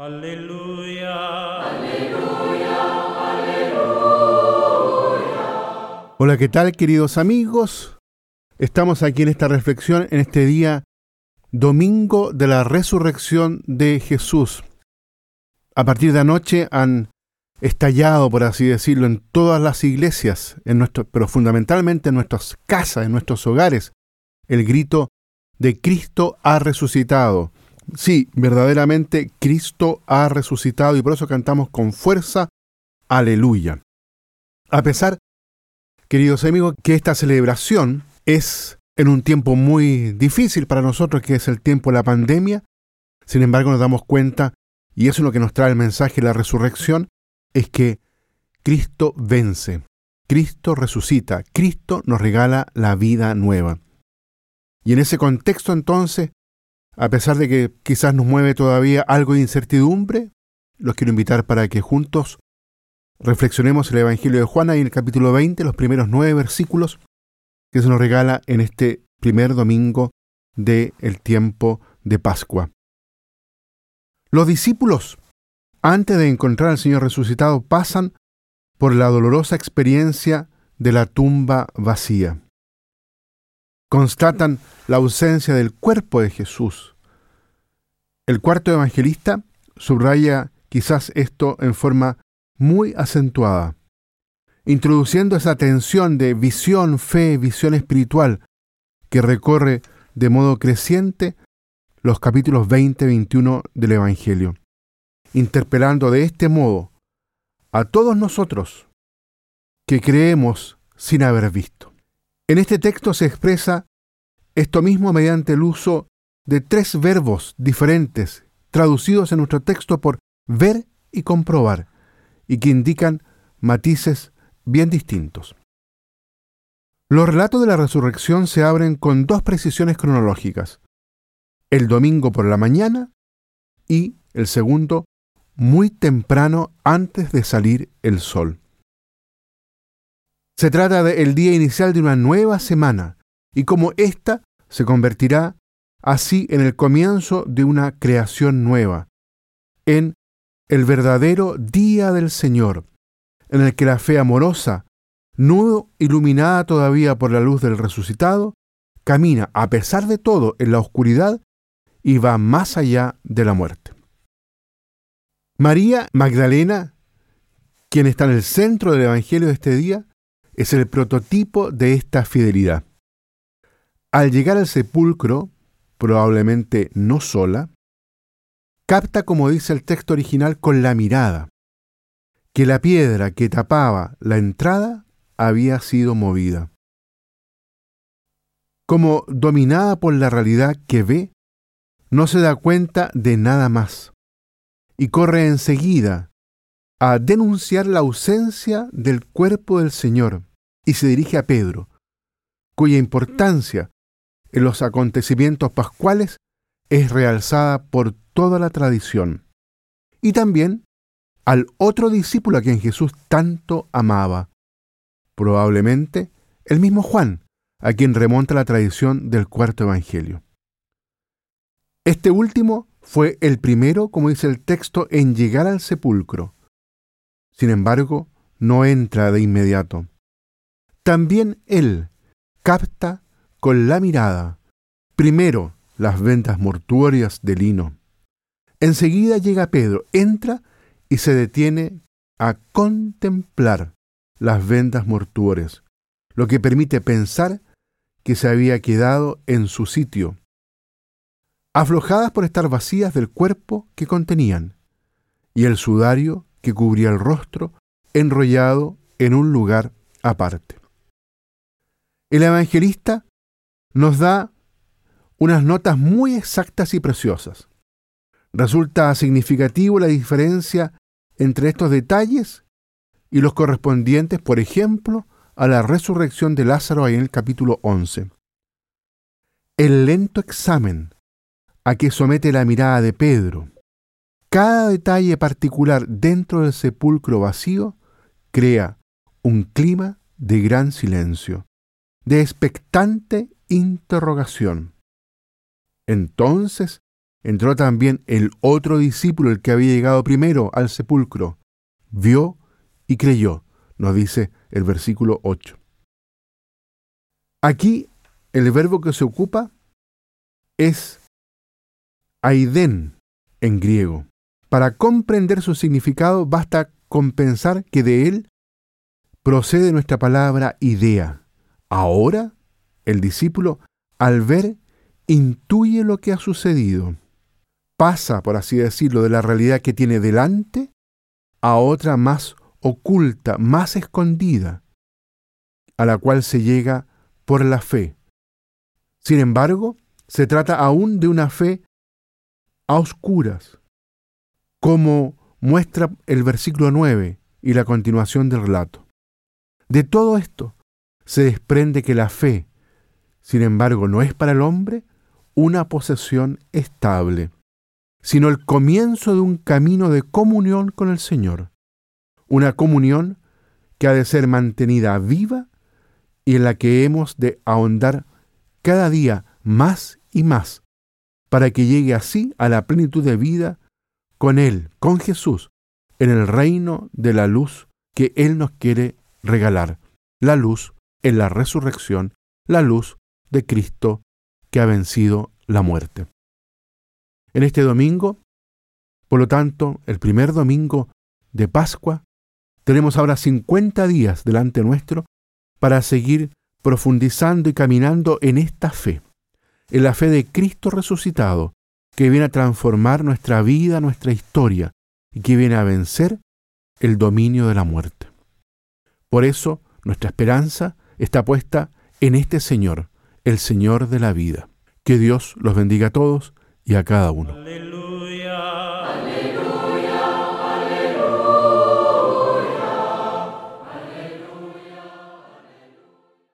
Aleluya. Hola, ¿qué tal queridos amigos? Estamos aquí en esta reflexión en este día domingo de la resurrección de Jesús. A partir de anoche han estallado, por así decirlo, en todas las iglesias, en nuestro, pero fundamentalmente en nuestras casas, en nuestros hogares, el grito de Cristo ha resucitado. Sí, verdaderamente Cristo ha resucitado y por eso cantamos con fuerza, aleluya. A pesar queridos amigos, que esta celebración es en un tiempo muy difícil para nosotros, que es el tiempo de la pandemia. Sin embargo, nos damos cuenta, y eso es lo que nos trae el mensaje de la resurrección, es que Cristo vence, Cristo resucita, Cristo nos regala la vida nueva. Y en ese contexto entonces, a pesar de que quizás nos mueve todavía algo de incertidumbre, los quiero invitar para que juntos reflexionemos el Evangelio de Juan en el capítulo 20, los primeros nueve versículos que se nos regala en este primer domingo del el tiempo de Pascua. Los discípulos, antes de encontrar al Señor resucitado, pasan por la dolorosa experiencia de la tumba vacía. Constatan la ausencia del cuerpo de Jesús. El cuarto evangelista subraya quizás esto en forma muy acentuada, introduciendo esa tensión de visión, fe, visión espiritual que recorre de modo creciente los capítulos 20 y 21 del Evangelio, interpelando de este modo a todos nosotros que creemos sin haber visto. En este texto se expresa esto mismo mediante el uso de tres verbos diferentes, traducidos en nuestro texto por ver y comprobar y que indican matices bien distintos. Los relatos de la resurrección se abren con dos precisiones cronológicas. El domingo por la mañana y el segundo muy temprano antes de salir el sol. Se trata del día inicial de una nueva semana y como ésta se convertirá así en el comienzo de una creación nueva, en el verdadero día del Señor, en el que la fe amorosa, no iluminada todavía por la luz del resucitado, camina a pesar de todo en la oscuridad y va más allá de la muerte. María Magdalena, quien está en el centro del Evangelio de este día, es el prototipo de esta fidelidad. Al llegar al sepulcro, probablemente no sola, capta, como dice el texto original, con la mirada, que la piedra que tapaba la entrada había sido movida. Como dominada por la realidad que ve, no se da cuenta de nada más y corre enseguida a denunciar la ausencia del cuerpo del Señor y se dirige a Pedro, cuya importancia en los acontecimientos pascuales es realzada por toda la tradición. Y también al otro discípulo a quien Jesús tanto amaba, probablemente el mismo Juan, a quien remonta la tradición del cuarto Evangelio. Este último fue el primero, como dice el texto, en llegar al sepulcro. Sin embargo, no entra de inmediato. También él capta con la mirada, primero las ventas mortuorias de lino, Enseguida llega Pedro, entra y se detiene a contemplar las vendas mortuorias, lo que permite pensar que se había quedado en su sitio, aflojadas por estar vacías del cuerpo que contenían, y el sudario que cubría el rostro enrollado en un lugar aparte. El evangelista nos da unas notas muy exactas y preciosas. Resulta significativo la diferencia entre estos detalles y los correspondientes, por ejemplo, a la resurrección de Lázaro en el capítulo 11. El lento examen a que somete la mirada de Pedro, cada detalle particular dentro del sepulcro vacío, crea un clima de gran silencio, de expectante interrogación. Entonces entró también el otro discípulo, el que había llegado primero al sepulcro. Vio y creyó, nos dice el versículo 8. Aquí el verbo que se ocupa es aiden en griego. Para comprender su significado basta con pensar que de él procede nuestra palabra idea. Ahora el discípulo, al ver, intuye lo que ha sucedido. Pasa, por así decirlo, de la realidad que tiene delante a otra más oculta, más escondida, a la cual se llega por la fe. Sin embargo, se trata aún de una fe a oscuras, como muestra el versículo 9 y la continuación del relato. De todo esto se desprende que la fe, sin embargo, no es para el hombre una posesión estable, sino el comienzo de un camino de comunión con el Señor, una comunión que ha de ser mantenida viva y en la que hemos de ahondar cada día más y más, para que llegue así a la plenitud de vida con Él, con Jesús, en el reino de la luz que Él nos quiere regalar. La luz en la resurrección, la luz de Cristo que ha vencido la muerte. En este domingo, por lo tanto, el primer domingo de Pascua, tenemos ahora 50 días delante nuestro para seguir profundizando y caminando en esta fe, en la fe de Cristo resucitado, que viene a transformar nuestra vida, nuestra historia, y que viene a vencer el dominio de la muerte. Por eso, nuestra esperanza está puesta en este Señor, el Señor de la vida. Que Dios los bendiga a todos y a cada uno.